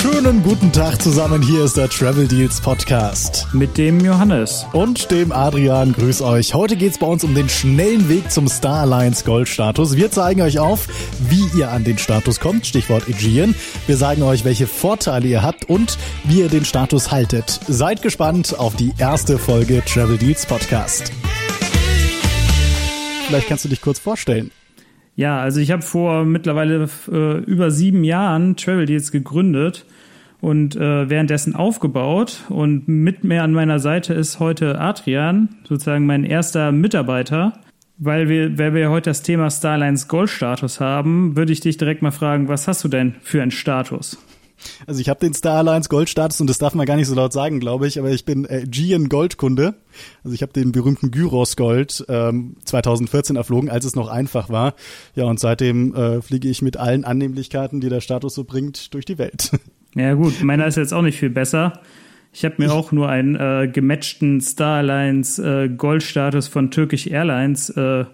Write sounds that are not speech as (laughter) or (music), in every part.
Schönen guten Tag zusammen. Hier ist der Travel Deals Podcast. Mit dem Johannes. Und dem Adrian. Grüß euch. Heute geht's bei uns um den schnellen Weg zum Star Alliance Gold Status. Wir zeigen euch auf, wie ihr an den Status kommt. Stichwort Aegean. Wir sagen euch, welche Vorteile ihr habt und wie ihr den Status haltet. Seid gespannt auf die erste Folge Travel Deals Podcast. Vielleicht kannst du dich kurz vorstellen. Ja, also ich habe vor mittlerweile äh, über sieben Jahren Travel Deals gegründet und äh, währenddessen aufgebaut. Und mit mir an meiner Seite ist heute Adrian, sozusagen mein erster Mitarbeiter. Weil wir, weil wir heute das Thema Starlines Gold-Status haben, würde ich dich direkt mal fragen, was hast du denn für einen Status? Also ich habe den Star Alliance Goldstatus und das darf man gar nicht so laut sagen, glaube ich, aber ich bin äh, Gian Goldkunde. Also ich habe den berühmten Gyros Gold ähm, 2014 erflogen, als es noch einfach war. Ja, und seitdem äh, fliege ich mit allen Annehmlichkeiten, die der Status so bringt, durch die Welt. (laughs) Ja gut, meiner ist jetzt auch nicht viel besser. Ich habe mir auch nur einen äh, gematchten Star Alliance äh, Goldstatus von Turkish Airlines äh,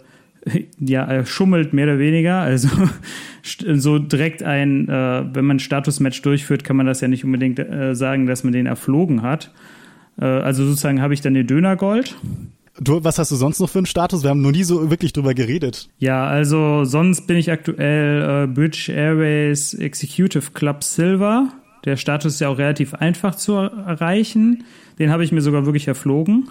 (laughs) ja, schummelt mehr oder weniger. Also (laughs) so direkt ein, äh, wenn man ein Statusmatch durchführt, kann man das ja nicht unbedingt äh, sagen, dass man den erflogen hat. Äh, also sozusagen habe ich dann den Dönergold. Du, was hast du sonst noch für einen Status? Wir haben noch nie so wirklich drüber geredet. Ja, also sonst bin ich aktuell äh, British Airways Executive Club Silver. Der Status ist ja auch relativ einfach zu erreichen. Den habe ich mir sogar wirklich erflogen.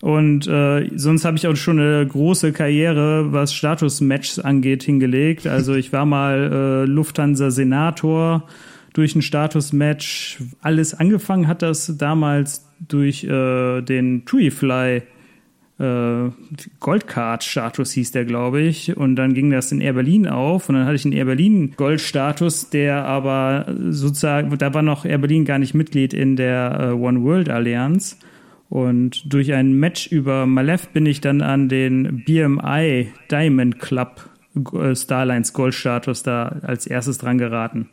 Und äh, sonst habe ich auch schon eine große Karriere, was Status-Matches angeht, hingelegt. Also ich war mal äh, Lufthansa-Senator durch ein Status-Match. Alles angefangen hat das damals durch äh, den TuiFly äh, Goldcard-Status hieß der, glaube ich. Und dann ging das in Air Berlin auf und dann hatte ich einen Air Berlin Gold-Status, der aber sozusagen, da war noch Air Berlin gar nicht Mitglied in der äh, One World Allianz. Und durch ein Match über Malef bin ich dann an den BMI Diamond Club äh, Starlines Gold Status da als erstes dran geraten.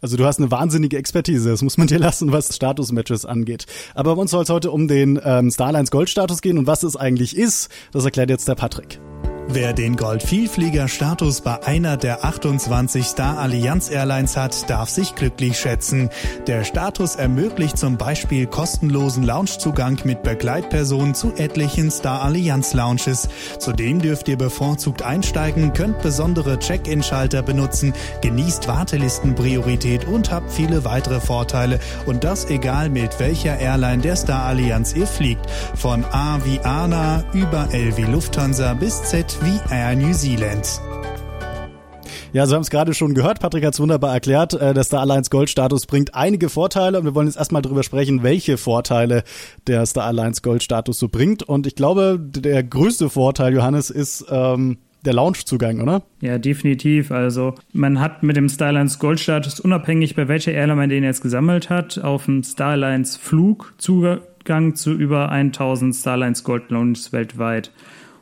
Also du hast eine wahnsinnige Expertise, das muss man dir (laughs) lassen, was Status-Matches angeht. Aber bei uns soll es heute um den ähm, Starlines Gold-Status gehen und was es eigentlich ist, das erklärt jetzt der Patrick. Wer den Gold-Vielflieger-Status bei einer der 28 Star Allianz Airlines hat, darf sich glücklich schätzen. Der Status ermöglicht zum Beispiel kostenlosen Loungezugang mit Begleitpersonen zu etlichen Star Allianz Lounges. Zudem dürft ihr bevorzugt einsteigen, könnt besondere Check-in-Schalter benutzen, genießt Wartelistenpriorität und habt viele weitere Vorteile. Und das egal mit welcher Airline der Star Allianz ihr fliegt. Von A wie ANA über L wie Lufthansa bis Z wie Air New Zealand. Ja, Sie haben es gerade schon gehört. Patrick hat es wunderbar erklärt. Äh, der Star Alliance Gold Status bringt einige Vorteile und wir wollen jetzt erstmal darüber sprechen, welche Vorteile der Star Alliance Gold Status so bringt. Und ich glaube, der größte Vorteil, Johannes, ist ähm, der Loungezugang, oder? Ja, definitiv. Also man hat mit dem Starlines Goldstatus unabhängig bei welcher Airline man den jetzt gesammelt hat, auf dem Starlines Flug Zugang zu über 1000 Starlines Gold Lounges weltweit.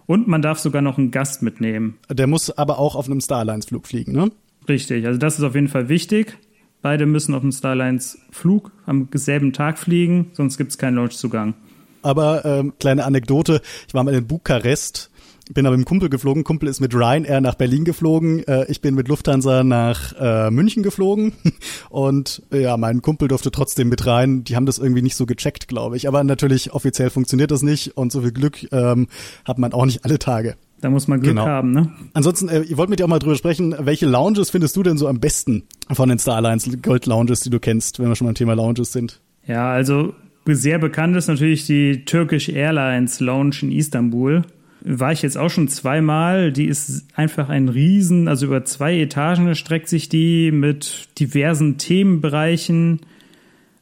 Und man darf sogar noch einen Gast mitnehmen. Der muss aber auch auf einem Starlines-Flug fliegen, ne? Richtig, also das ist auf jeden Fall wichtig. Beide müssen auf einem Starlines-Flug am selben Tag fliegen, sonst gibt es keinen Launchzugang. Aber ähm, kleine Anekdote, ich war mal in Bukarest bin aber mit dem Kumpel geflogen. Kumpel ist mit Ryanair nach Berlin geflogen. Äh, ich bin mit Lufthansa nach äh, München geflogen. (laughs) Und äh, ja, mein Kumpel durfte trotzdem mit rein. Die haben das irgendwie nicht so gecheckt, glaube ich. Aber natürlich offiziell funktioniert das nicht. Und so viel Glück ähm, hat man auch nicht alle Tage. Da muss man Glück genau. haben, ne? Ansonsten, äh, ich wollte mit dir auch mal drüber sprechen, welche Lounges findest du denn so am besten von den Star Alliance Gold Lounges, die du kennst, wenn wir schon mal im Thema Lounges sind? Ja, also sehr bekannt ist natürlich die Turkish Airlines Lounge in Istanbul war ich jetzt auch schon zweimal. Die ist einfach ein Riesen, also über zwei Etagen streckt sich die mit diversen Themenbereichen,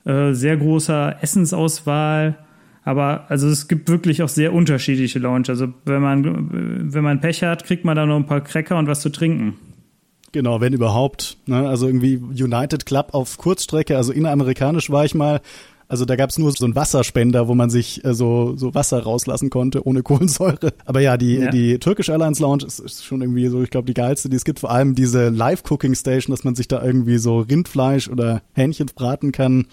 äh, sehr großer Essensauswahl. Aber also es gibt wirklich auch sehr unterschiedliche Lounge. Also wenn man, wenn man Pech hat, kriegt man da noch ein paar Cracker und was zu trinken. Genau, wenn überhaupt. Ne? Also irgendwie United Club auf Kurzstrecke, also inneramerikanisch war ich mal, also da gab's nur so einen Wasserspender, wo man sich äh, so, so Wasser rauslassen konnte, ohne (laughs) Kohlensäure. Aber ja, die, ja. die Turkish Airlines Lounge ist, ist schon irgendwie so, ich glaube, die geilste, die es gibt. Vor allem diese Live-Cooking-Station, dass man sich da irgendwie so Rindfleisch oder Hähnchen braten kann.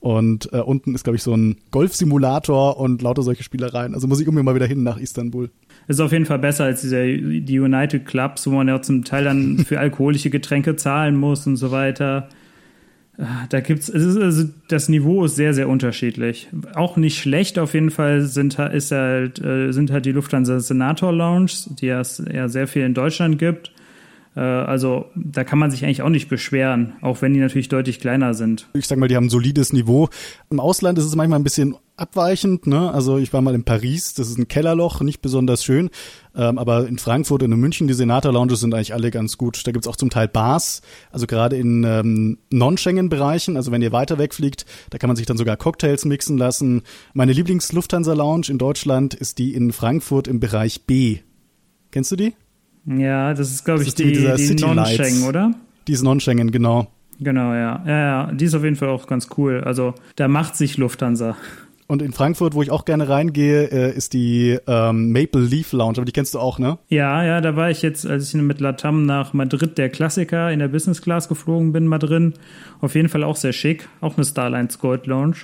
Und äh, unten ist, glaube ich, so ein Golfsimulator und lauter solche Spielereien. Also muss ich irgendwie mal wieder hin nach Istanbul. Ist auf jeden Fall besser als dieser, die United Clubs, wo man ja zum Teil dann für (laughs) alkoholische Getränke zahlen muss und so weiter. Da gibt's, also das Niveau ist sehr, sehr unterschiedlich. Auch nicht schlecht auf jeden Fall sind, ist halt, äh, sind halt die Lufthansa Senator Lounge, die es ja sehr viel in Deutschland gibt. Äh, also da kann man sich eigentlich auch nicht beschweren, auch wenn die natürlich deutlich kleiner sind. Ich sag mal, die haben ein solides Niveau. Im Ausland ist es manchmal ein bisschen abweichend. Ne? Also ich war mal in Paris, das ist ein Kellerloch, nicht besonders schön. Ähm, aber in Frankfurt und in München, die Senator-Lounges sind eigentlich alle ganz gut. Da gibt's auch zum Teil Bars, also gerade in ähm, Non-Schengen-Bereichen, also wenn ihr weiter wegfliegt, da kann man sich dann sogar Cocktails mixen lassen. Meine Lieblings-Lufthansa-Lounge in Deutschland ist die in Frankfurt im Bereich B. Kennst du die? Ja, das ist, glaube ich, die, die Non-Schengen, oder? Die ist Non-Schengen, genau. Genau, ja. ja. Ja, die ist auf jeden Fall auch ganz cool. Also da macht sich Lufthansa. Und in Frankfurt, wo ich auch gerne reingehe, äh, ist die ähm, Maple Leaf Lounge. Aber die kennst du auch, ne? Ja, ja, da war ich jetzt, als ich mit Latam nach Madrid, der Klassiker, in der Business Class geflogen bin, mal drin. Auf jeden Fall auch sehr schick. Auch eine Starlines Gold Lounge.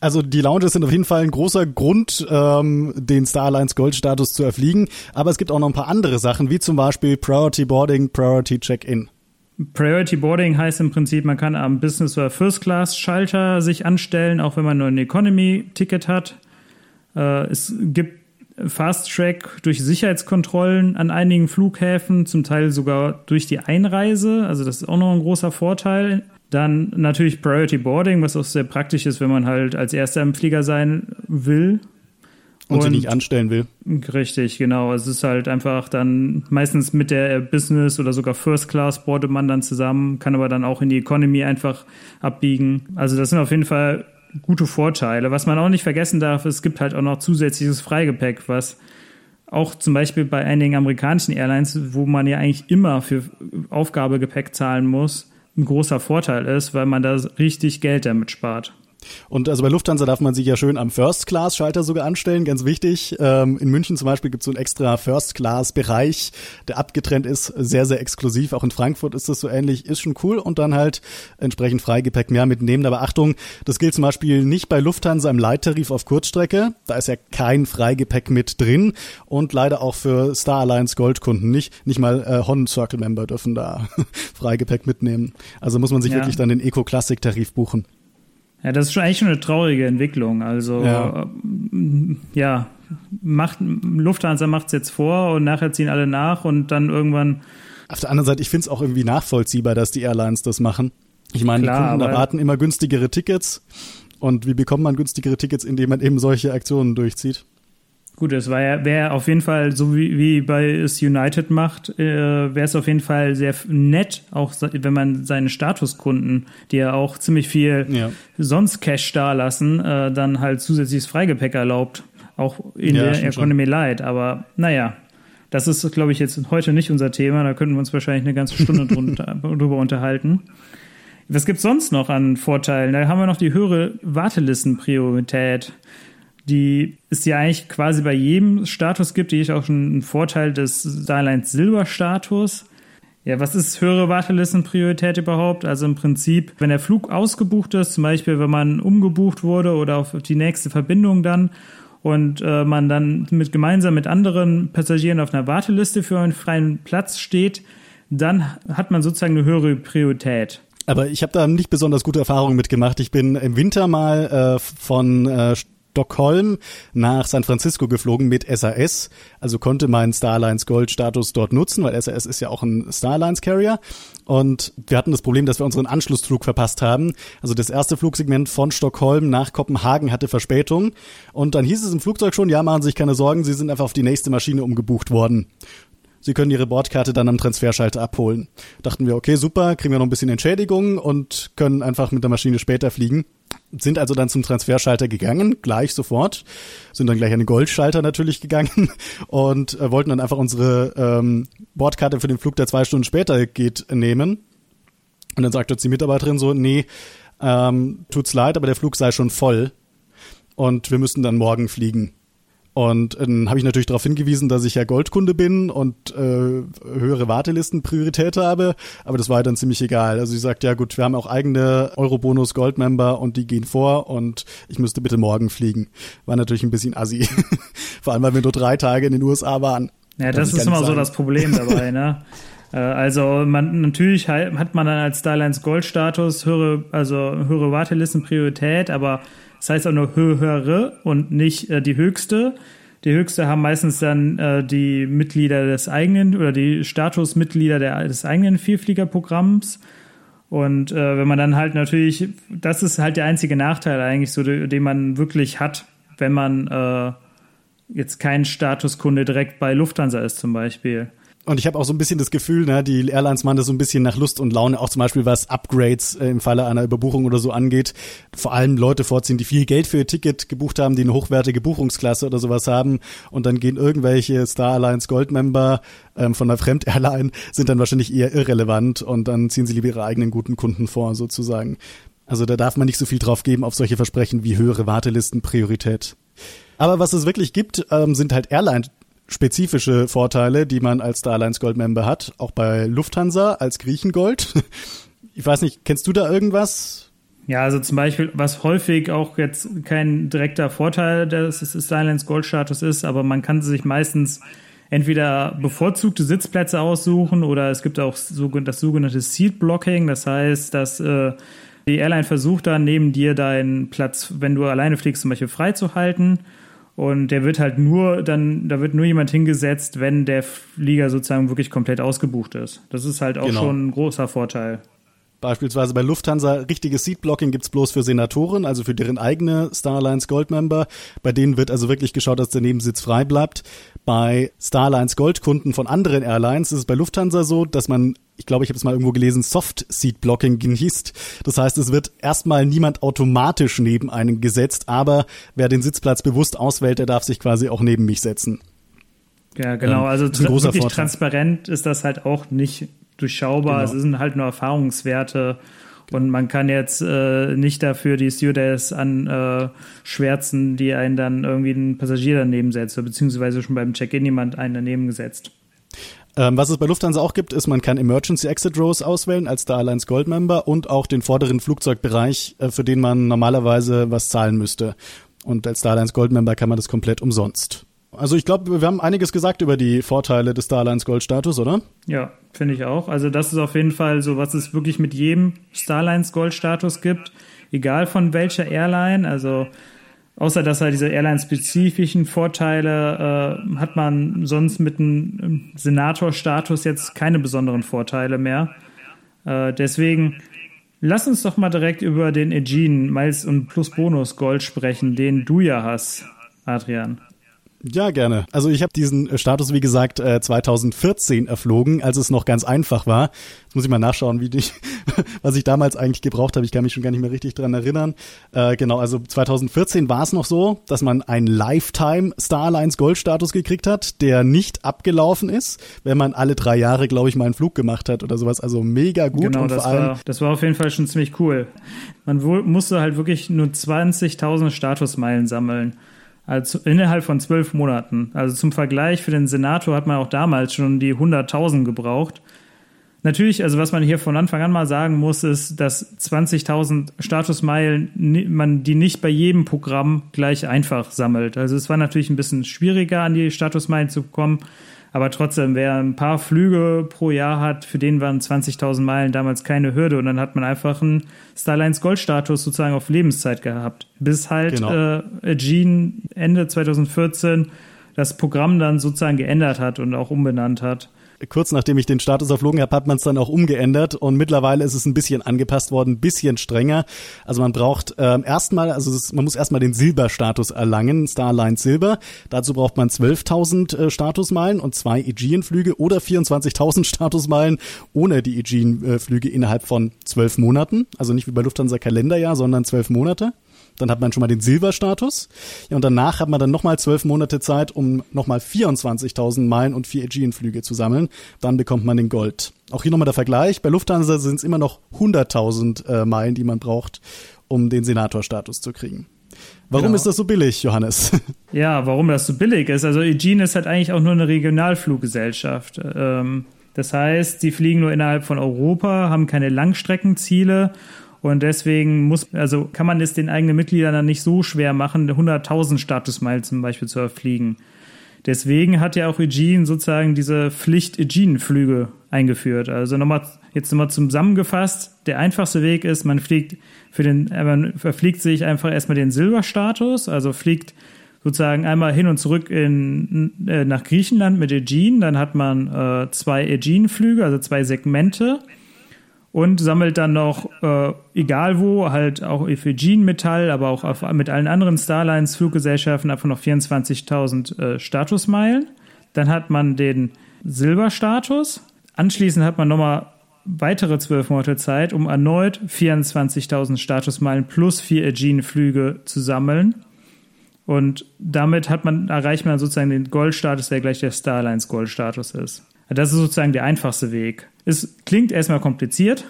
Also die Lounges sind auf jeden Fall ein großer Grund, ähm, den Starlines Gold-Status zu erfliegen. Aber es gibt auch noch ein paar andere Sachen, wie zum Beispiel Priority Boarding, Priority Check-in. Priority Boarding heißt im Prinzip, man kann am Business- oder First-Class-Schalter sich anstellen, auch wenn man nur ein Economy-Ticket hat. Äh, es gibt Fast Track durch Sicherheitskontrollen an einigen Flughäfen, zum Teil sogar durch die Einreise. Also das ist auch noch ein großer Vorteil. Dann natürlich Priority Boarding, was auch sehr praktisch ist, wenn man halt als Erster im Flieger sein will. Und, und sie nicht anstellen will. Richtig, genau. Es ist halt einfach dann meistens mit der Business oder sogar First Class boardet man dann zusammen, kann aber dann auch in die Economy einfach abbiegen. Also das sind auf jeden Fall gute Vorteile. Was man auch nicht vergessen darf, es gibt halt auch noch zusätzliches Freigepäck, was auch zum Beispiel bei einigen amerikanischen Airlines, wo man ja eigentlich immer für Aufgabegepäck zahlen muss, ein großer Vorteil ist, weil man da richtig Geld damit spart. Und also bei Lufthansa darf man sich ja schön am First-Class-Schalter sogar anstellen, ganz wichtig. Ähm, in München zum Beispiel gibt es so einen extra First-Class-Bereich, der abgetrennt ist, sehr, sehr exklusiv. Auch in Frankfurt ist das so ähnlich, ist schon cool. Und dann halt entsprechend Freigepäck mehr mitnehmen. Aber Achtung, das gilt zum Beispiel nicht bei Lufthansa im Leittarif auf Kurzstrecke. Da ist ja kein Freigepäck mit drin. Und leider auch für Star Alliance Goldkunden nicht. Nicht mal äh, Hon Circle Member dürfen da (laughs) Freigepäck mitnehmen. Also muss man sich ja. wirklich dann den Eco-Classic-Tarif buchen. Ja, das ist schon eigentlich schon eine traurige Entwicklung. Also ja, äh, ja macht, Lufthansa macht es jetzt vor und nachher ziehen alle nach und dann irgendwann. Auf der anderen Seite, ich finde es auch irgendwie nachvollziehbar, dass die Airlines das machen. Ich meine, die Kunden erwarten immer günstigere Tickets. Und wie bekommt man günstigere Tickets, indem man eben solche Aktionen durchzieht? Gut, es war ja, wäre auf jeden Fall, so wie, wie bei es United macht, äh, wäre es auf jeden Fall sehr nett, auch wenn man seine Statuskunden, die ja auch ziemlich viel ja. sonst Cash dalassen, äh, dann halt zusätzliches Freigepäck erlaubt. Auch in ja, der Economy Light. Aber naja, das ist, glaube ich, jetzt heute nicht unser Thema. Da könnten wir uns wahrscheinlich eine ganze Stunde (laughs) drüber unterhalten. Was gibt's sonst noch an Vorteilen? Da haben wir noch die höhere Wartelistenpriorität die es ja eigentlich quasi bei jedem Status gibt, die ist auch schon ein Vorteil des Starlines Silber-Status. Ja, was ist höhere Wartelistenpriorität überhaupt? Also im Prinzip, wenn der Flug ausgebucht ist, zum Beispiel wenn man umgebucht wurde oder auf die nächste Verbindung dann und äh, man dann mit gemeinsam mit anderen Passagieren auf einer Warteliste für einen freien Platz steht, dann hat man sozusagen eine höhere Priorität. Aber ich habe da nicht besonders gute Erfahrungen mitgemacht. Ich bin im Winter mal äh, von äh, Stockholm nach San Francisco geflogen mit SAS, also konnte meinen Starlines Gold Status dort nutzen, weil SAS ist ja auch ein Starlines Carrier und wir hatten das Problem, dass wir unseren Anschlussflug verpasst haben. Also das erste Flugsegment von Stockholm nach Kopenhagen hatte Verspätung und dann hieß es im Flugzeug schon, ja, machen Sie sich keine Sorgen, Sie sind einfach auf die nächste Maschine umgebucht worden. Sie können Ihre Bordkarte dann am Transferschalter abholen. Dachten wir, okay, super, kriegen wir noch ein bisschen Entschädigung und können einfach mit der Maschine später fliegen. Sind also dann zum Transferschalter gegangen, gleich sofort. Sind dann gleich an den Goldschalter natürlich gegangen (laughs) und äh, wollten dann einfach unsere ähm, Bordkarte für den Flug, der zwei Stunden später geht, nehmen. Und dann sagt uns die Mitarbeiterin so, nee, ähm, tut's leid, aber der Flug sei schon voll und wir müssen dann morgen fliegen. Und dann habe ich natürlich darauf hingewiesen, dass ich ja Goldkunde bin und äh, höhere Wartelistenpriorität habe, aber das war dann ziemlich egal. Also sie sagt, ja gut, wir haben auch eigene Eurobonus Goldmember und die gehen vor und ich müsste bitte morgen fliegen. War natürlich ein bisschen assi. (laughs) Vor allem, weil wir nur drei Tage in den USA waren. Ja, das ist immer so das Problem (laughs) dabei, ne? Äh, also man natürlich hat man dann als Starlines Gold-Status höhere, also höhere Wartelistenpriorität, aber das heißt auch nur höhere und nicht äh, die höchste. Die höchste haben meistens dann äh, die Mitglieder des eigenen oder die Statusmitglieder der, des eigenen Vielfliegerprogramms. Und äh, wenn man dann halt natürlich, das ist halt der einzige Nachteil eigentlich, so den man wirklich hat, wenn man äh, jetzt kein Statuskunde direkt bei Lufthansa ist zum Beispiel. Und ich habe auch so ein bisschen das Gefühl, ne, die Airlines machen das so ein bisschen nach Lust und Laune, auch zum Beispiel was Upgrades äh, im Falle einer Überbuchung oder so angeht. Vor allem Leute vorziehen, die viel Geld für ihr Ticket gebucht haben, die eine hochwertige Buchungsklasse oder sowas haben und dann gehen irgendwelche Star Alliance Goldmember ähm, von einer Fremd-Airline, sind dann wahrscheinlich eher irrelevant und dann ziehen sie lieber ihre eigenen guten Kunden vor, sozusagen. Also da darf man nicht so viel drauf geben auf solche Versprechen wie höhere Wartelisten, Priorität. Aber was es wirklich gibt, ähm, sind halt Airline spezifische Vorteile, die man als Star Alliance Gold Member hat, auch bei Lufthansa als Griechengold. (laughs) Ich weiß nicht, kennst du da irgendwas? Ja, also zum Beispiel, was häufig auch jetzt kein direkter Vorteil des Star Alliance Gold Status ist, aber man kann sich meistens entweder bevorzugte Sitzplätze aussuchen oder es gibt auch das sogenannte Seat Blocking, das heißt, dass äh, die Airline versucht dann neben dir deinen Platz, wenn du alleine fliegst, zum Beispiel freizuhalten. Und der wird halt nur dann, da wird nur jemand hingesetzt, wenn der Flieger sozusagen wirklich komplett ausgebucht ist. Das ist halt auch genau. schon ein großer Vorteil. Beispielsweise bei Lufthansa richtiges Seatblocking gibt's bloß für Senatoren, also für deren eigene Starlines Goldmember. Bei denen wird also wirklich geschaut, dass der Nebensitz frei bleibt. Bei Starlines Goldkunden von anderen Airlines ist es bei Lufthansa so, dass man, ich glaube, ich habe es mal irgendwo gelesen, Soft Seat Blocking genießt. Das heißt, es wird erstmal niemand automatisch neben einen gesetzt, aber wer den Sitzplatz bewusst auswählt, der darf sich quasi auch neben mich setzen. Ja, genau. Also wirklich Vorteil. transparent ist das halt auch nicht durchschaubar. Genau. Es sind halt nur Erfahrungswerte. Und man kann jetzt äh, nicht dafür die Stewardess anschwärzen, äh, die einen dann irgendwie einen Passagier daneben setzt, beziehungsweise schon beim Check-in jemand einen daneben gesetzt. Ähm, was es bei Lufthansa auch gibt, ist, man kann Emergency Exit Rows auswählen als Star Alliance Gold Member und auch den vorderen Flugzeugbereich, äh, für den man normalerweise was zahlen müsste. Und als Star Alliance Gold Member kann man das komplett umsonst. Also ich glaube, wir haben einiges gesagt über die Vorteile des Starlines Gold Status, oder? Ja, finde ich auch. Also das ist auf jeden Fall so, was es wirklich mit jedem Starlines Gold Status gibt, egal von welcher Airline. Also außer dass er diese Airline-spezifischen Vorteile äh, hat man sonst mit einem Senator-Status jetzt keine besonderen Vorteile mehr. Äh, deswegen lass uns doch mal direkt über den Aegean Miles und Plus Bonus Gold sprechen, den du ja hast, Adrian. Ja, gerne. Also ich habe diesen äh, Status, wie gesagt, 2014 äh, erflogen, als es noch ganz einfach war. Jetzt muss ich mal nachschauen, wie ich, (laughs) was ich damals eigentlich gebraucht habe. Ich kann mich schon gar nicht mehr richtig dran erinnern. Äh, genau, also 2014 war es noch so, dass man einen Lifetime Starlines Gold Status gekriegt hat, der nicht abgelaufen ist, wenn man alle drei Jahre, glaube ich, mal einen Flug gemacht hat oder sowas. Also mega gut. Genau, und das, vor allem, war, das war auf jeden Fall schon ziemlich cool. Man musste halt wirklich nur 20.000 Statusmeilen sammeln. Also innerhalb von zwölf Monaten. Also zum Vergleich für den Senator hat man auch damals schon die 100.000 gebraucht. Natürlich, also was man hier von Anfang an mal sagen muss, ist, dass 20.000 Statusmeilen man die nicht bei jedem Programm gleich einfach sammelt. Also es war natürlich ein bisschen schwieriger, an die Statusmeilen zu kommen. Aber trotzdem, wer ein paar Flüge pro Jahr hat, für den waren 20.000 Meilen damals keine Hürde. Und dann hat man einfach einen Starlines Goldstatus sozusagen auf Lebenszeit gehabt. Bis halt genau. äh, Gene Ende 2014 das Programm dann sozusagen geändert hat und auch umbenannt hat kurz nachdem ich den Status erflogen habe, hat man es dann auch umgeändert und mittlerweile ist es ein bisschen angepasst worden, ein bisschen strenger. Also man braucht ähm, erstmal, also ist, man muss erstmal den Silberstatus erlangen, Starline Silber. Dazu braucht man 12.000 äh, Statusmeilen und zwei Aegean-Flüge oder 24.000 (laughs) Statusmeilen ohne die Aegean-Flüge innerhalb von zwölf Monaten. Also nicht wie bei Lufthansa Kalenderjahr, sondern zwölf Monate. Dann hat man schon mal den Silberstatus. Ja, und danach hat man dann nochmal zwölf Monate Zeit, um nochmal 24.000 Meilen und vier Aegean-Flüge zu sammeln. Dann bekommt man den Gold. Auch hier nochmal der Vergleich. Bei Lufthansa sind es immer noch 100.000 äh, Meilen, die man braucht, um den Senatorstatus zu kriegen. Warum genau. ist das so billig, Johannes? (laughs) Ja, warum das so billig ist. Also Aegean ist halt eigentlich auch nur eine Regionalfluggesellschaft. Ähm, das heißt, die fliegen nur innerhalb von Europa, haben keine Langstreckenziele und deswegen muss, also kann man es den eigenen Mitgliedern dann nicht so schwer machen, 100.000 Statusmeilen zum Beispiel zu erfliegen. Deswegen hat ja auch Aegean sozusagen diese Pflicht Aegean-Flüge eingeführt. Also nochmal, jetzt nochmal zusammengefasst, der einfachste Weg ist, man fliegt für den, man verfliegt sich einfach erstmal den Silberstatus, also fliegt sozusagen einmal hin und zurück in, äh, nach Griechenland mit Aegean, dann hat man äh, zwei Aegean-Flüge, also zwei Segmente und sammelt dann noch, äh, egal wo, halt auch Aegean-Metall, aber auch auf, mit allen anderen Starlines, Fluggesellschaften einfach noch 24.000 äh, Statusmeilen. Dann hat man den Silberstatus. Anschließend hat man nochmal weitere zwölf Monate Zeit, um erneut 24.000 Statusmeilen plus vier Aegean-Flüge zu sammeln. Und damit hat man, erreicht man sozusagen den Goldstatus, der gleich der Starlines Goldstatus ist. Das ist sozusagen der einfachste Weg. Es klingt erstmal kompliziert.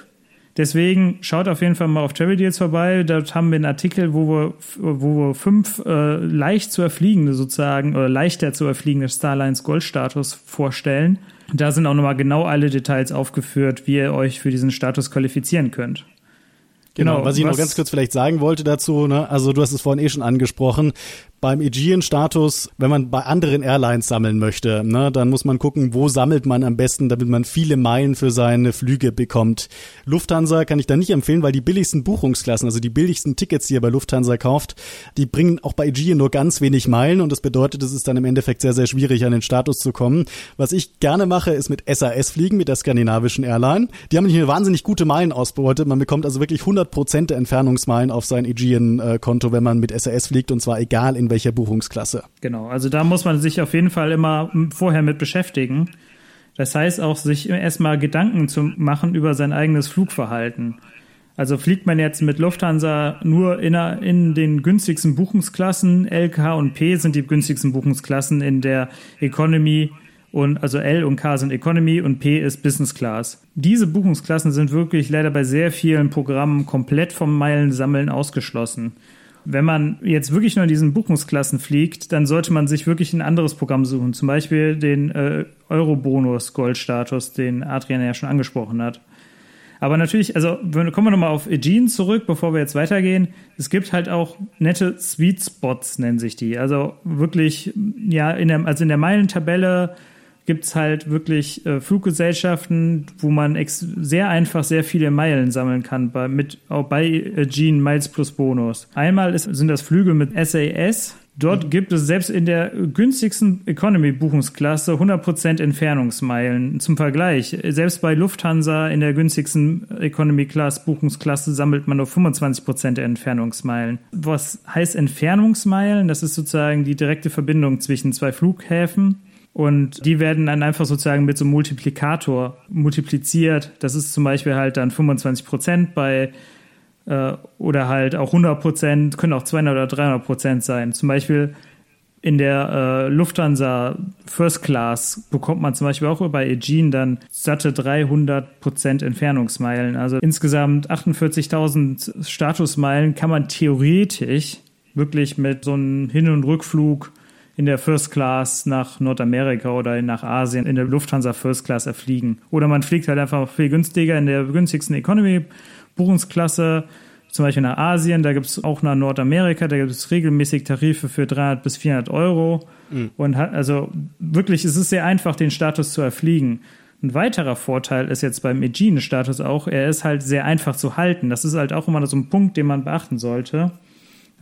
Deswegen schaut auf jeden Fall mal auf Travel Deals vorbei. Dort haben wir einen Artikel, wo wir, wo wir fünf äh, leicht zu erfliegende sozusagen oder leichter zu erfliegende Starlines Goldstatus vorstellen. Da sind auch nochmal genau alle Details aufgeführt, wie ihr euch für diesen Status qualifizieren könnt. Genau, genau was ich was, noch ganz kurz vielleicht sagen wollte dazu, ne? also du hast es vorhin eh schon angesprochen, beim Aegean-Status, wenn man bei anderen Airlines sammeln möchte, ne, dann muss man gucken, wo sammelt man am besten, damit man viele Meilen für seine Flüge bekommt. Lufthansa kann ich da nicht empfehlen, weil die billigsten Buchungsklassen, also die billigsten Tickets, die ihr bei Lufthansa kauft, die bringen auch bei Aegean nur ganz wenig Meilen und das bedeutet, es ist dann im Endeffekt sehr, sehr schwierig, an den Status zu kommen. Was ich gerne mache, ist mit SAS fliegen, mit der skandinavischen Airline. Die haben hier eine wahnsinnig gute Meilenausbeute. Man bekommt also wirklich 100 Prozent der Entfernungsmeilen auf sein Aegean-Konto, wenn man mit SAS fliegt und zwar egal in welcher Buchungsklasse. Genau, also da muss man sich auf jeden Fall immer vorher mit beschäftigen. Das heißt auch, sich erstmal Gedanken zu machen über sein eigenes Flugverhalten. Also fliegt man jetzt mit Lufthansa nur in, in, den günstigsten Buchungsklassen, L, K und P sind die günstigsten Buchungsklassen in der Economy und also L und K sind Economy und P ist Business Class. Diese Buchungsklassen sind wirklich leider bei sehr vielen Programmen komplett vom Meilensammeln ausgeschlossen. Wenn man jetzt wirklich nur in diesen Buchungsklassen fliegt, dann sollte man sich wirklich ein anderes Programm suchen. Zum Beispiel den äh, Eurobonus Goldstatus, den Adrian ja schon angesprochen hat. Aber natürlich, also kommen wir nochmal auf Aegean zurück, bevor wir jetzt weitergehen. Es gibt halt auch nette Sweet Spots, nennen sich die. Also wirklich, ja, in der, also in der Meilentabelle gibt es halt wirklich äh, Fluggesellschaften, wo man sehr einfach sehr viele Meilen sammeln kann bei, mit, auch bei äh, Gene Miles plus Bonus. Einmal ist, sind das Flüge mit SAS. Dort mhm. gibt es selbst in der günstigsten Economy-Buchungsklasse 100% Entfernungsmeilen. Zum Vergleich, selbst bei Lufthansa in der günstigsten Economy-Class-Buchungsklasse sammelt man nur 25% der Entfernungsmeilen. Was heißt Entfernungsmeilen? Das ist sozusagen die direkte Verbindung zwischen zwei Flughäfen. Und die werden dann einfach sozusagen mit so einem Multiplikator multipliziert. Das ist zum Beispiel halt dann 25 Prozent bei äh, oder halt auch 100 Prozent, können auch 200 oder 300 Prozent sein. Zum Beispiel in der äh, Lufthansa First Class bekommt man zum Beispiel auch bei Aegean dann satte 300 Prozent Entfernungsmeilen. Also insgesamt 48.000 Statusmeilen kann man theoretisch wirklich mit so einem Hin- und Rückflug in der First Class nach Nordamerika oder nach Asien in der Lufthansa First Class erfliegen. Oder man fliegt halt einfach viel günstiger in der günstigsten Economy-Buchungsklasse, zum Beispiel nach Asien, da gibt es auch nach Nordamerika, da gibt es regelmäßig Tarife für 300 bis 400 Euro. Mhm. Und hat, also wirklich, es ist sehr einfach, den Status zu erfliegen. Ein weiterer Vorteil ist jetzt beim Aegean-Status auch, er ist halt sehr einfach zu halten. Das ist halt auch immer so ein Punkt, den man beachten sollte.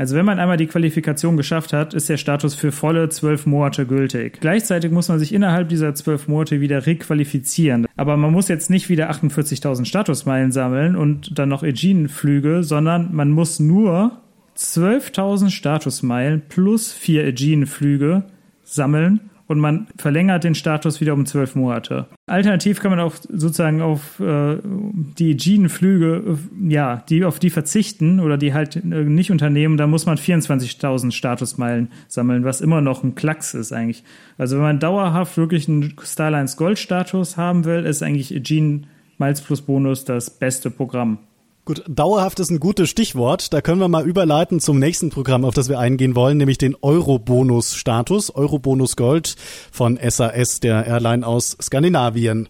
Also wenn man einmal die Qualifikation geschafft hat, ist der Status für volle zwölf Monate gültig. Gleichzeitig muss man sich innerhalb dieser zwölf Monate wieder requalifizieren. Aber man muss jetzt nicht wieder 48.000 Statusmeilen sammeln und dann noch Aegean-Flüge, sondern man muss nur 12.000 Statusmeilen plus vier Aegean-Flüge sammeln und man verlängert den Status wieder um zwölf Monate. Alternativ kann man auch sozusagen auf äh, die Gene-Flüge, äh, ja, die auf die verzichten oder die halt äh, nicht unternehmen. Da muss man 24.000 Statusmeilen sammeln, was immer noch ein Klacks ist eigentlich. Also wenn man dauerhaft wirklich einen Starlines Gold-Status haben will, ist eigentlich Gene Miles plus Bonus das beste Programm. Gut, dauerhaft ist ein gutes Stichwort. Da können wir mal überleiten zum nächsten Programm, auf das wir eingehen wollen, nämlich den Eurobonus-Status, Eurobonus Gold von SAS, der Airline aus Skandinavien.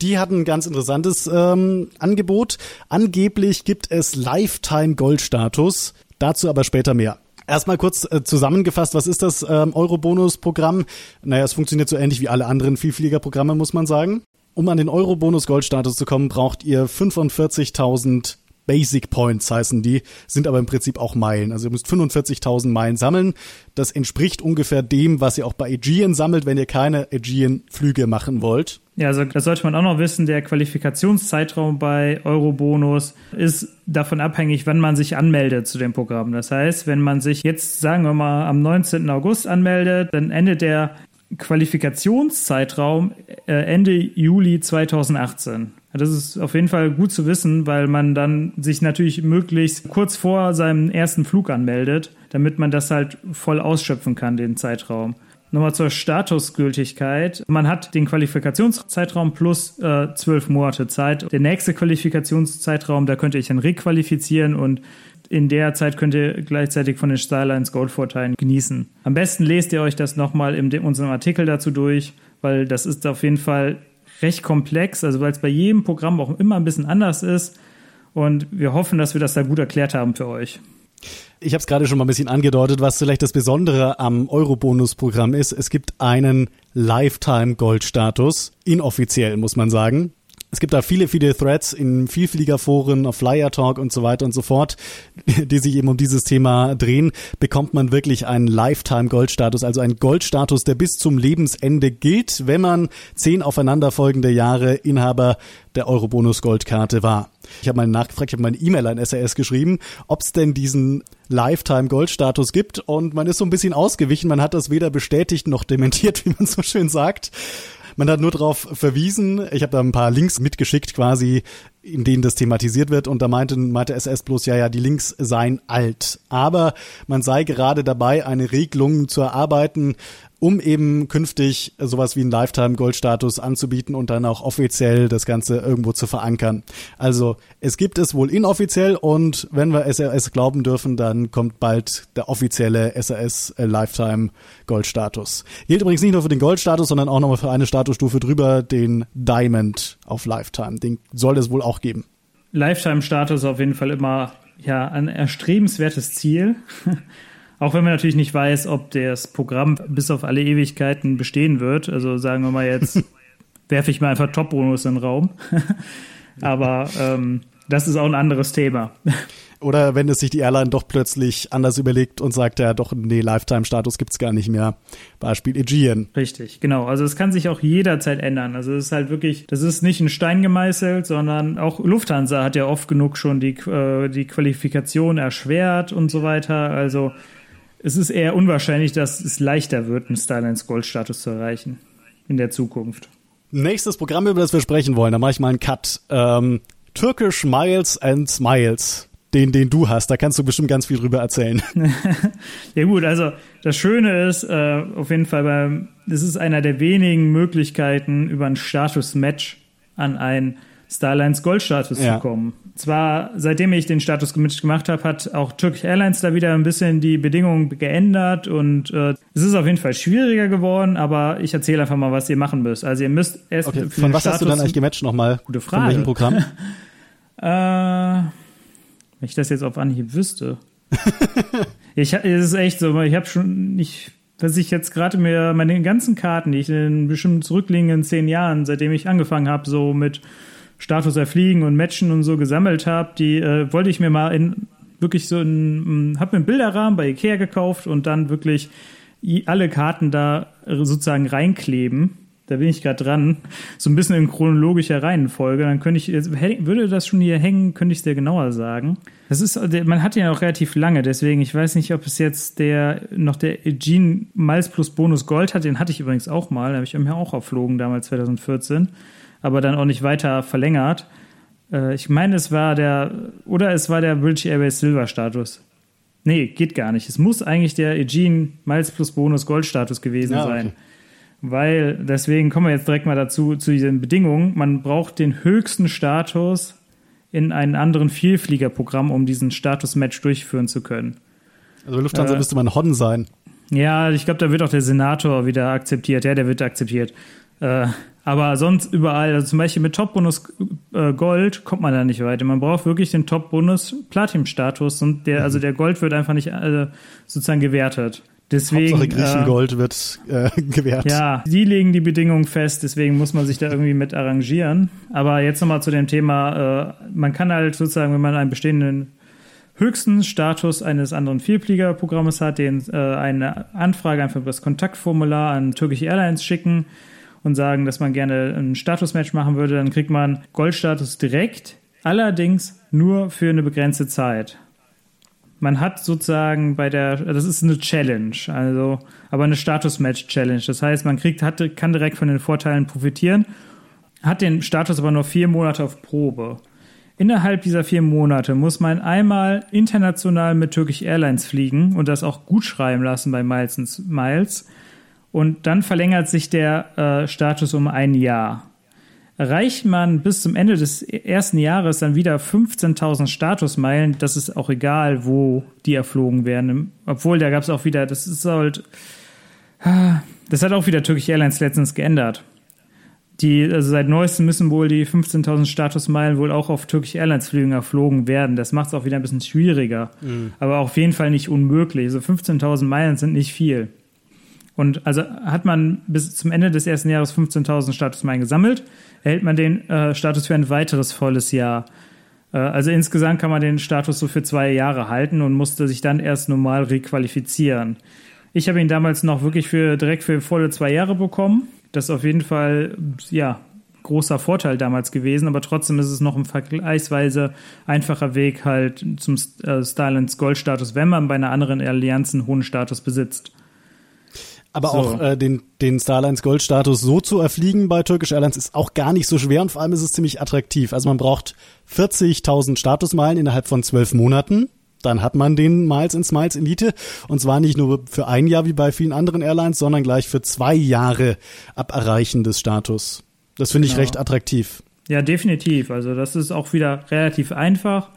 Die hatten ein ganz interessantes ähm, Angebot. Angeblich gibt es Lifetime Gold-Status. Dazu aber später mehr. Erstmal kurz äh, zusammengefasst, was ist das ähm, Eurobonus-Programm? Naja, es funktioniert so ähnlich wie alle anderen Vielfliegerprogramme, muss man sagen. Um an den Eurobonus-Goldstatus zu kommen, braucht ihr 45.000 Basic Points heißen die, sind aber im Prinzip auch Meilen. Also ihr müsst 45.000 Meilen sammeln. Das entspricht ungefähr dem, was ihr auch bei Aegean sammelt, wenn ihr keine Aegean-Flüge machen wollt. Ja, also das sollte man auch noch wissen, der Qualifikationszeitraum bei Eurobonus ist davon abhängig, wann man sich anmeldet zu dem Programm. Das heißt, wenn man sich jetzt, sagen wir mal, am 19. August anmeldet, dann endet der Qualifikationszeitraum äh, Ende Juli 2018. Das ist auf jeden Fall gut zu wissen, weil man dann sich natürlich möglichst kurz vor seinem ersten Flug anmeldet, damit man das halt voll ausschöpfen kann, den Zeitraum. Nochmal zur Statusgültigkeit. Man hat den Qualifikationszeitraum plus äh, zwölf Monate Zeit. Der nächste Qualifikationszeitraum, da könnte ich dann requalifizieren und in der Zeit könnt ihr gleichzeitig von den Skylines Gold-Vorteilen genießen. Am besten lest ihr euch das nochmal in unserem Artikel dazu durch, weil das ist auf jeden Fall recht komplex, also weil es bei jedem Programm auch immer ein bisschen anders ist. Und wir hoffen, dass wir das da gut erklärt haben für euch. Ich habe es gerade schon mal ein bisschen angedeutet, was vielleicht das Besondere am Eurobonus-Programm ist. Es gibt einen Lifetime-Gold-Status, inoffiziell muss man sagen. Es gibt da viele, viele Threads in Vielfliegerforen, auf Flyer Talk und so weiter und so fort, (laughs) die sich eben um dieses Thema drehen, bekommt man wirklich einen Lifetime Goldstatus, also einen Goldstatus, der bis zum Lebensende gilt, wenn man zehn aufeinanderfolgende Jahre Inhaber der Eurobonus Goldkarte war. Ich habe mal nachgefragt, ich habe meine E-Mail an SAS geschrieben, ob es denn diesen Lifetime Goldstatus gibt und man ist so ein bisschen ausgewichen, man hat das weder bestätigt noch dementiert, (laughs) wie man so schön sagt. Man hat nur darauf verwiesen, ich habe da ein paar Links mitgeschickt quasi, in denen das thematisiert wird und da meinte, meinte SS bloß, ja, ja, die Links seien alt. Aber man sei gerade dabei, eine Regelung zu erarbeiten, um eben künftig sowas wie einen Lifetime-Gold-Status anzubieten und dann auch offiziell das Ganze irgendwo zu verankern. Also es gibt es wohl inoffiziell und wenn wir SAS glauben dürfen, dann kommt bald der offizielle SAS Lifetime Gold-Status. Gilt übrigens nicht nur für den Gold-Status, sondern auch nochmal für eine Statusstufe drüber, den Diamond auf Lifetime. Den soll es wohl auch geben. Lifetime-Status auf jeden Fall immer ja ein erstrebenswertes Ziel. Auch wenn man natürlich nicht weiß, ob das Programm bis auf alle Ewigkeiten bestehen wird. Also sagen wir mal jetzt, (laughs) werfe ich mal einfach Top-Bonus in den Raum. (laughs) Aber ähm, das ist auch ein anderes Thema. (laughs) Oder wenn es sich die Airline doch plötzlich anders überlegt und sagt, ja doch, nee, Lifetime-Status gibt es gar nicht mehr. Beispiel Aegean. Richtig, genau. Also es kann sich auch jederzeit ändern. Also es ist halt wirklich, das ist nicht ein Stein gemeißelt, sondern auch Lufthansa hat ja oft genug schon die, äh, die Qualifikation erschwert und so weiter. Also es ist eher unwahrscheinlich, dass es leichter wird, einen Starlines Gold-Status zu erreichen in der Zukunft. Nächstes Programm, über das wir sprechen wollen, da mache ich mal einen Cut. Ähm, Turkish Miles and Smiles. Den, den du hast, da kannst du bestimmt ganz viel drüber erzählen. (laughs) (laughs) ja gut, also das Schöne ist äh, auf jeden Fall, beim, es ist einer der wenigen Möglichkeiten, über ein Status-Match an einen Starlines Gold-Status ja. zu kommen. Zwar, seitdem ich den Status gemacht habe, hat auch Turkish Airlines da wieder ein bisschen die Bedingungen geändert und äh, es ist auf jeden Fall schwieriger geworden, aber ich erzähle einfach mal, was ihr machen müsst. Also ihr müsst erst okay, Von was Status hast du dann eigentlich gematcht nochmal? Gute Frage. Von welchem Programm? (laughs) äh, wenn ich das jetzt auf Anhieb wüsste. (laughs) ich, es ist echt so, ich habe schon, ich was ich jetzt gerade mir meine ganzen Karten, die ich in bestimmt zurückliegenden zehn Jahren, seitdem ich angefangen habe, so mit Status erfliegen und Matchen und so gesammelt habe, die äh, wollte ich mir mal in wirklich so ein, habe mir einen Bilderrahmen bei Ikea gekauft und dann wirklich alle Karten da sozusagen reinkleben. Da bin ich gerade dran. So ein bisschen in chronologischer Reihenfolge. Dann könnte ich, würde das schon hier hängen, könnte ich es dir genauer sagen. Das ist, man hat ja noch relativ lange, deswegen, ich weiß nicht, ob es jetzt der, noch der Gene Miles plus Bonus Gold hat. Den hatte ich übrigens auch mal. Habe ich mir auch erflogen damals 2014 aber dann auch nicht weiter verlängert. Äh, ich meine, es war der, oder es war der British Airways Silver Status. Nee, geht gar nicht. Es muss eigentlich der Aegean Miles plus Bonus Gold Status gewesen ja, okay. sein. Weil, deswegen kommen wir jetzt direkt mal dazu, zu diesen Bedingungen. Man braucht den höchsten Status in einem anderen Vielfliegerprogramm, um diesen Status-Match durchführen zu können. Also Lufthansa äh, müsste man Hodden sein. Ja, ich glaube, da wird auch der Senator wieder akzeptiert. Ja, der wird akzeptiert. Äh, Aber sonst überall, also zum Beispiel mit Top-Bonus äh, Gold kommt man da nicht weiter. Man braucht wirklich den Top-Bonus Platin-Status und der, also der Gold wird einfach nicht äh, sozusagen gewertet. Deswegen, Hauptsache Griechengold äh, wird äh, gewährt. Ja, die legen die Bedingungen fest, deswegen muss man sich da irgendwie mit arrangieren. Aber jetzt nochmal zu dem Thema, äh, man kann halt sozusagen, wenn man einen bestehenden höchsten Status eines anderen Vielfliegerprogrammes hat, den äh, eine Anfrage einfach über das Kontaktformular an Turkish Airlines schicken und sagen, dass man gerne ein Statusmatch machen würde, dann kriegt man Goldstatus direkt, allerdings nur für eine begrenzte Zeit. Man hat sozusagen bei der, das ist eine Challenge, also, aber eine Status-Match-Challenge. Das heißt, man kriegt, hat, kann direkt von den Vorteilen profitieren, hat den Status aber nur vier Monate auf Probe. Innerhalb dieser vier Monate muss man einmal international mit Turkish Airlines fliegen und das auch gut schreiben lassen bei Miles Miles. Und dann verlängert sich der äh, Status um ein Jahr. Erreicht man bis zum Ende des ersten Jahres dann wieder 15.000 Statusmeilen, das ist auch egal, wo die erflogen werden. Obwohl, da gab es auch wieder, das ist halt, das hat auch wieder Turkish Airlines letztens geändert. Die, also seit neuestem müssen wohl die 15.000 Statusmeilen wohl auch auf Turkish Airlines Flügen erflogen werden. Das macht es auch wieder ein bisschen schwieriger. Mhm. Aber auf jeden Fall nicht unmöglich. Also 15.000 Meilen sind nicht viel. Und also hat man bis zum Ende des ersten Jahres 15.000 Statusmeilen gesammelt, erhält man den äh, Status für ein weiteres volles Jahr. Äh, also insgesamt kann man den Status so für zwei Jahre halten und musste sich dann erst normal requalifizieren. Ich habe ihn damals noch wirklich für direkt für volle zwei Jahre bekommen. Das ist auf jeden Fall ja großer Vorteil damals gewesen, aber trotzdem ist es noch ein vergleichsweise einfacher Weg halt zum äh, Starlands Goldstatus, wenn man bei einer anderen Allianz einen hohen Status besitzt. Aber so. auch äh, den, den Starlines Gold-Status so zu erfliegen bei Turkish Airlines ist auch gar nicht so schwer und vor allem ist es ziemlich attraktiv. Also man braucht 40.000 Statusmeilen innerhalb von zwölf Monaten. Dann hat man den Miles in Smiles Elite und zwar nicht nur für ein Jahr wie bei vielen anderen Airlines, sondern gleich für zwei Jahre ab Erreichen des Status. Das finde ich genau. recht attraktiv. Ja, definitiv. Also das ist auch wieder relativ einfach.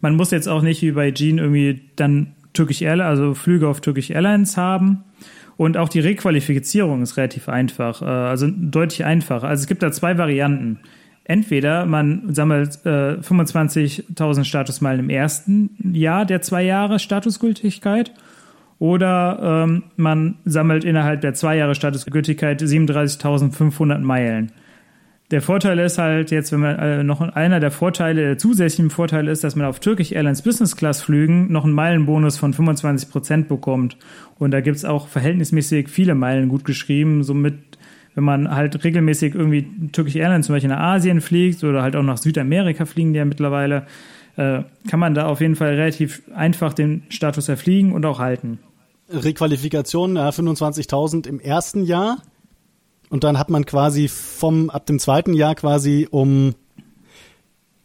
Man muss jetzt auch nicht wie bei Jean irgendwie dann Turkish Airlines, also Flüge auf Turkish Airlines haben und auch die Requalifizierung ist relativ einfach, äh, also deutlich einfacher. Also es gibt da zwei Varianten. Entweder man sammelt äh, 25.000 Statusmeilen im ersten Jahr der zwei Jahre Statusgültigkeit oder ähm, man sammelt innerhalb der zwei Jahre Statusgültigkeit 37.500 Meilen. Der Vorteil ist halt jetzt, wenn man äh, noch einer der Vorteile, der zusätzlichen Vorteile ist, dass man auf Turkish Airlines Business Class Flügen noch einen Meilenbonus von 25 Prozent bekommt. Und da gibt's auch verhältnismäßig viele Meilen gut geschrieben. Somit, wenn man halt regelmäßig irgendwie Turkish Airlines zum Beispiel nach Asien fliegt oder halt auch nach Südamerika fliegen die ja mittlerweile, äh, kann man da auf jeden Fall relativ einfach den Status erfliegen und auch halten. Requalifikation, ja, 25.000 im ersten Jahr und dann hat man quasi vom, ab dem zweiten Jahr quasi um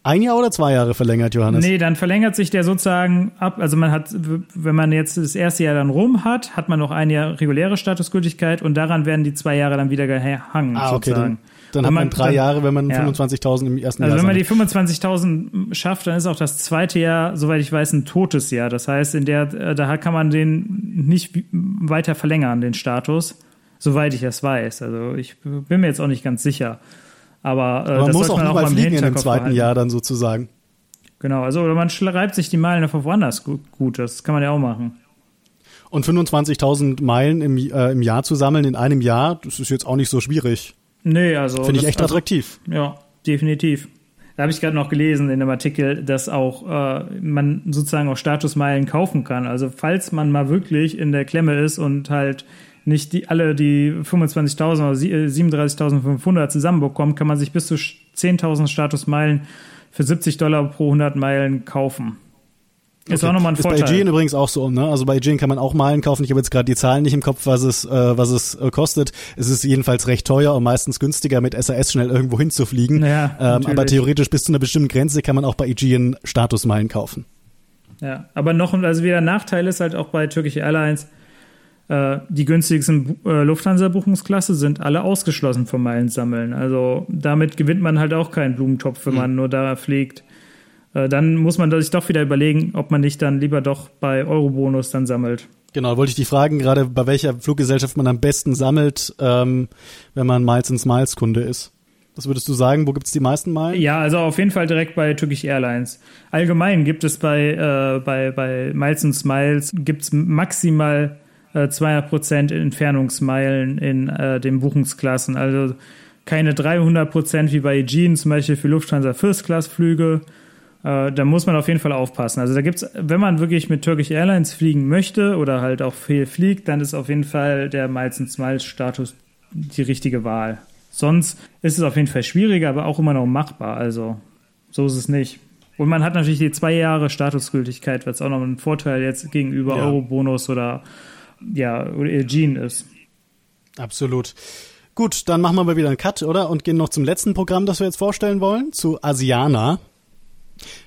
ein Jahr oder zwei Jahre verlängert, Johannes? Nee, dann verlängert sich der sozusagen ab. Also man hat, wenn man jetzt das erste Jahr dann rum hat, hat man noch ein Jahr reguläre Statusgültigkeit und daran werden die zwei Jahre dann wieder gehangen. Ah, okay. Dann, dann hat man, drei dann, Jahre, wenn man ja. 25.000 im ersten also Jahr Also wenn man die 25.000 schafft, dann ist auch das zweite Jahr, soweit ich weiß, ein totes Jahr. Das heißt, in der, da kann man den nicht weiter verlängern, den Status soweit ich das weiß. Also ich bin mir jetzt auch nicht ganz sicher. Aber, äh, Aber man muss auch man mal fliegen in dem zweiten behalten. Jahr dann sozusagen. Genau, also oder man schreibt sich die Meilen einfach woanders gut, das kann man ja auch machen. Und 25.000 Meilen im, äh, im Jahr zu sammeln in einem Jahr, das ist jetzt auch nicht so schwierig. Nee, also. Finde ich echt also, attraktiv. Ja, definitiv. Da habe ich gerade noch gelesen in dem Artikel, dass auch äh, man sozusagen auch Statusmeilen kaufen kann. Also falls man mal wirklich in der Klemme ist und halt nicht die, alle die 25.000 oder 37.500 äh, zusammenbekommen, kann man sich bis zu 10.000 Statusmeilen für 70 Dollar pro 100 Meilen kaufen. Ist okay. auch nochmal ein Vorteil. Ist bei Aegean übrigens auch so, ne? Also bei Aegean kann man auch Meilen kaufen. Ich habe jetzt gerade die Zahlen nicht im Kopf, was es, äh, was es äh, kostet. Es ist jedenfalls recht teuer und meistens günstiger, mit SAS schnell irgendwo hinzufliegen. Ja, ähm, aber theoretisch bis zu einer bestimmten Grenze kann man auch bei Aegean Statusmeilen kaufen. Ja, aber noch, also wieder Nachteil ist halt auch bei Turkish Airlines, die günstigsten äh, Lufthansa-Buchungsklasse sind alle ausgeschlossen vom Meilensammeln. Also damit gewinnt man halt auch keinen Blumentopf, wenn mhm. man nur da fliegt. Äh, dann muss man sich doch wieder überlegen, ob man nicht dann lieber doch bei Eurobonus dann sammelt. Genau, wollte ich die fragen, gerade bei welcher Fluggesellschaft man am besten sammelt, ähm, wenn man Miles and Smiles Kunde ist. Was würdest du sagen? Wo gibt es die meisten Meilen? Ja, also auf jeden Fall direkt bei Turkish Airlines. Allgemein gibt es bei, äh, bei, bei Miles and Smiles gibt's maximal äh, 200% Entfernungsmeilen in äh, den Buchungsklassen. Also keine 300% wie bei Aegean zum Beispiel für Lufthansa First Class Flüge. Äh, da muss man auf jeden Fall aufpassen. Also da gibt's, wenn man wirklich mit Turkish Airlines fliegen möchte oder halt auch viel fliegt, dann ist auf jeden Fall der Miles and Smiles Status die richtige Wahl. Sonst ist es auf jeden Fall schwieriger, aber auch immer noch machbar. Also so ist es nicht. Und man hat natürlich die zwei Jahre Statusgültigkeit, was auch noch ein Vorteil jetzt gegenüber ja. Eurobonus oder ja, Aegean ist. Absolut. Gut, dann machen wir mal wieder einen Cut, oder? Und gehen noch zum letzten Programm, das wir jetzt vorstellen wollen, zu Asiana.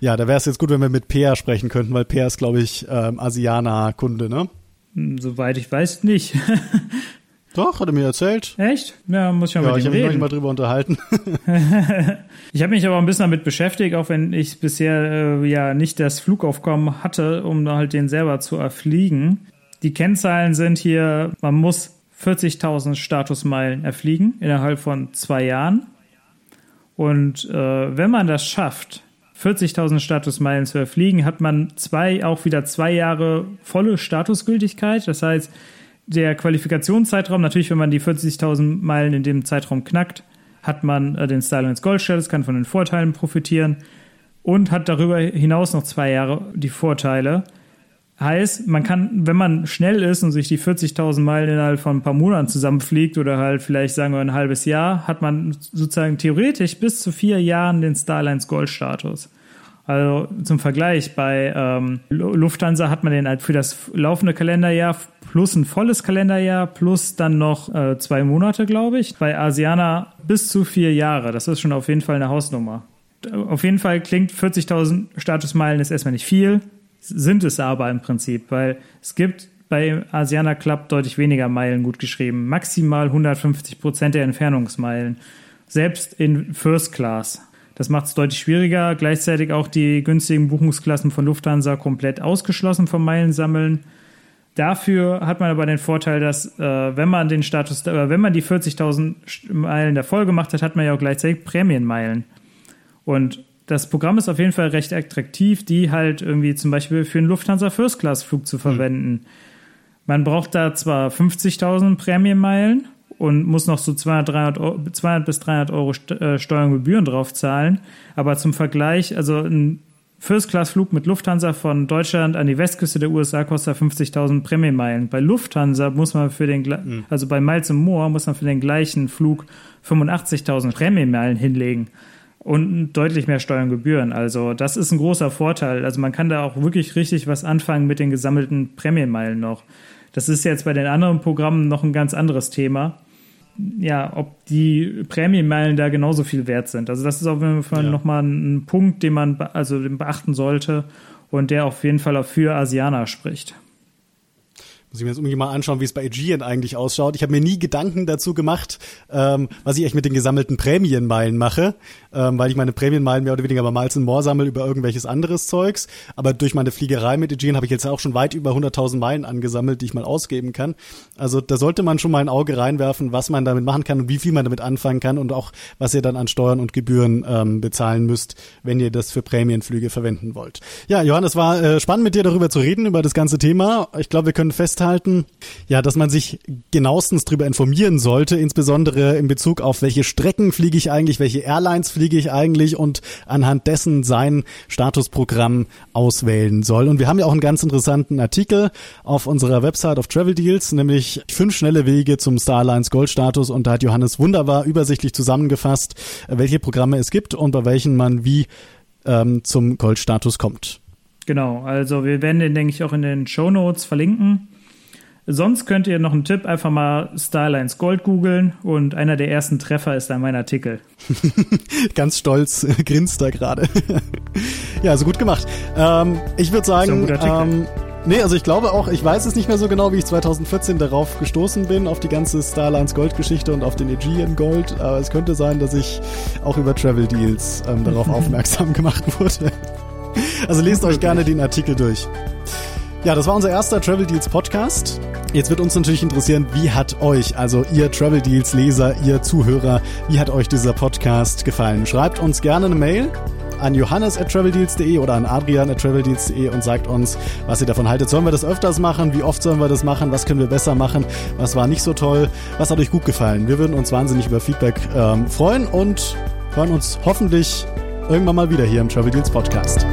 Ja, da wäre es jetzt gut, wenn wir mit Peer sprechen könnten, weil Peer ist, glaube ich, ähm, Asiana-Kunde, ne? Hm, soweit ich weiß, nicht. (laughs) Doch, hat er mir erzählt. Echt? Ja, muss ich mal ja, mit ich ihm reden. Ich habe mich mal drüber unterhalten. (laughs) ich habe mich aber ein bisschen damit beschäftigt, auch wenn ich bisher äh, ja nicht das Flugaufkommen hatte, um halt den selber zu erfliegen. Die Kennzahlen sind hier, man muss 40.000 Statusmeilen erfliegen innerhalb von zwei Jahren. Und äh, wenn man das schafft, 40.000 Statusmeilen zu erfliegen, hat man zwei, auch wieder zwei Jahre volle Statusgültigkeit. Das heißt, der Qualifikationszeitraum, natürlich, wenn man die 40.000 Meilen in dem Zeitraum knackt, hat man äh, den Style ins Gold Status, kann von den Vorteilen profitieren und hat darüber hinaus noch zwei Jahre die Vorteile. Heißt, man kann, wenn man schnell ist und sich die 40.000 Meilen innerhalb von ein paar Monaten zusammenfliegt oder halt vielleicht sagen wir ein halbes Jahr, hat man sozusagen theoretisch bis zu vier Jahren den Starlines Gold Status. Also zum Vergleich, bei ähm, Lufthansa hat man den halt für das laufende Kalenderjahr plus ein volles Kalenderjahr plus dann noch äh, zwei Monate, glaube ich. Bei Asiana bis zu vier Jahre. Das ist schon auf jeden Fall eine Hausnummer. Auf jeden Fall klingt 40.000 Statusmeilen ist erstmal nicht viel sind es aber im Prinzip, weil es gibt bei Asiana Club deutlich weniger Meilen gut geschrieben. Maximal 150 Prozent der Entfernungsmeilen. Selbst in First Class. Das macht es deutlich schwieriger. Gleichzeitig auch die günstigen Buchungsklassen von Lufthansa komplett ausgeschlossen vom Meilensammeln. Dafür hat man aber den Vorteil, dass äh, wenn man den Status, äh, wenn man die 40.000 Meilen davor gemacht hat, hat man ja auch gleichzeitig Prämienmeilen. Und das Programm ist auf jeden Fall recht attraktiv, die halt irgendwie zum Beispiel für einen Lufthansa First Class Flug zu verwenden. Mhm. Man braucht da zwar 50.000 Prämienmeilen und muss noch so 200, 300, 200 bis 300 Euro äh, Steuern und Gebühren drauf zahlen, aber zum Vergleich, also ein First-Class-Flug mit Lufthansa von Deutschland an die Westküste der USA kostet 50.000 Prämienmeilen. Bei Lufthansa muss man für den, mhm. also bei Miles Moore muss man für den gleichen Flug 85.000 Prämienmeilen hinlegen und deutlich mehr Steuern Gebühren. Also das ist ein großer Vorteil. Also man kann da auch wirklich richtig was anfangen mit den gesammelten Prämienmeilen noch. Das ist jetzt bei den anderen Programmen noch ein ganz anderes Thema. Ja, ob die Prämienmeilen da genauso viel wert sind. Also das ist auf jeden Fall ja. nochmal ein Punkt, den man also beachten sollte und der auf jeden Fall auch für Asianer spricht. Muss ich mir jetzt unbedingt mal anschauen, wie es bei Aegean eigentlich ausschaut. Ich habe mir nie Gedanken dazu gemacht, ähm, was ich echt mit den gesammelten Prämienmeilen mache, ähm, weil ich meine Prämienmeilen mehr oder weniger bei Miles More sammle über irgendwelches anderes Zeugs. Aber durch meine Fliegerei mit Aegean habe ich jetzt auch schon weit über 100.000 Meilen angesammelt, die ich mal ausgeben kann. Also da sollte man schon mal ein Auge reinwerfen, was man damit machen kann und wie viel man damit anfangen kann und auch, was ihr dann an Steuern und Gebühren ähm, bezahlen müsst, wenn ihr das für Prämienflüge verwenden wollt. Ja, Johannes, war äh, spannend mit dir darüber zu reden, über das ganze Thema. Ich glaube, wir können fest festhalten, ja, dass man sich genauestens darüber informieren sollte, insbesondere in Bezug auf welche Strecken fliege ich eigentlich, welche Airlines fliege ich eigentlich und anhand dessen sein Statusprogramm auswählen soll. Und wir haben ja auch einen ganz interessanten Artikel auf unserer Website auf Travel Deals, nämlich fünf schnelle Wege zum Starlines Gold Status und da hat Johannes wunderbar übersichtlich zusammengefasst, welche Programme es gibt und bei welchen man wie ähm, zum Goldstatus kommt. Genau, also wir werden den, denke ich, auch in den Show Notes verlinken. Sonst könnt ihr noch einen Tipp, einfach mal Starlines Gold googeln und einer der ersten Treffer ist dann mein Artikel. (laughs) Ganz stolz grinst er gerade. (laughs) ja, also gut gemacht. Ähm, ich würde sagen, ähm, nee, also ich glaube auch, ich weiß es nicht mehr so genau, wie ich 2014 darauf gestoßen bin, auf die ganze Starlines Gold Geschichte und auf den Aegean Gold, aber es könnte sein, dass ich auch über Travel Deals ähm, darauf (laughs) aufmerksam gemacht wurde. Also lest euch gerne den Artikel durch. Ja, das war unser erster Travel Deals Podcast. Jetzt wird uns natürlich interessieren, wie hat euch, also ihr Travel Deals Leser, ihr Zuhörer, wie hat euch dieser Podcast gefallen? Schreibt uns gerne eine Mail an johannes at traveldeals.de oder an adrian at traveldeals.de und sagt uns, was ihr davon haltet. Sollen wir das öfters machen? Wie oft sollen wir das machen? Was können wir besser machen? Was war nicht so toll? Was hat euch gut gefallen? Wir würden uns wahnsinnig über Feedback ähm, freuen und hören uns hoffentlich irgendwann mal wieder hier im Travel Deals Podcast.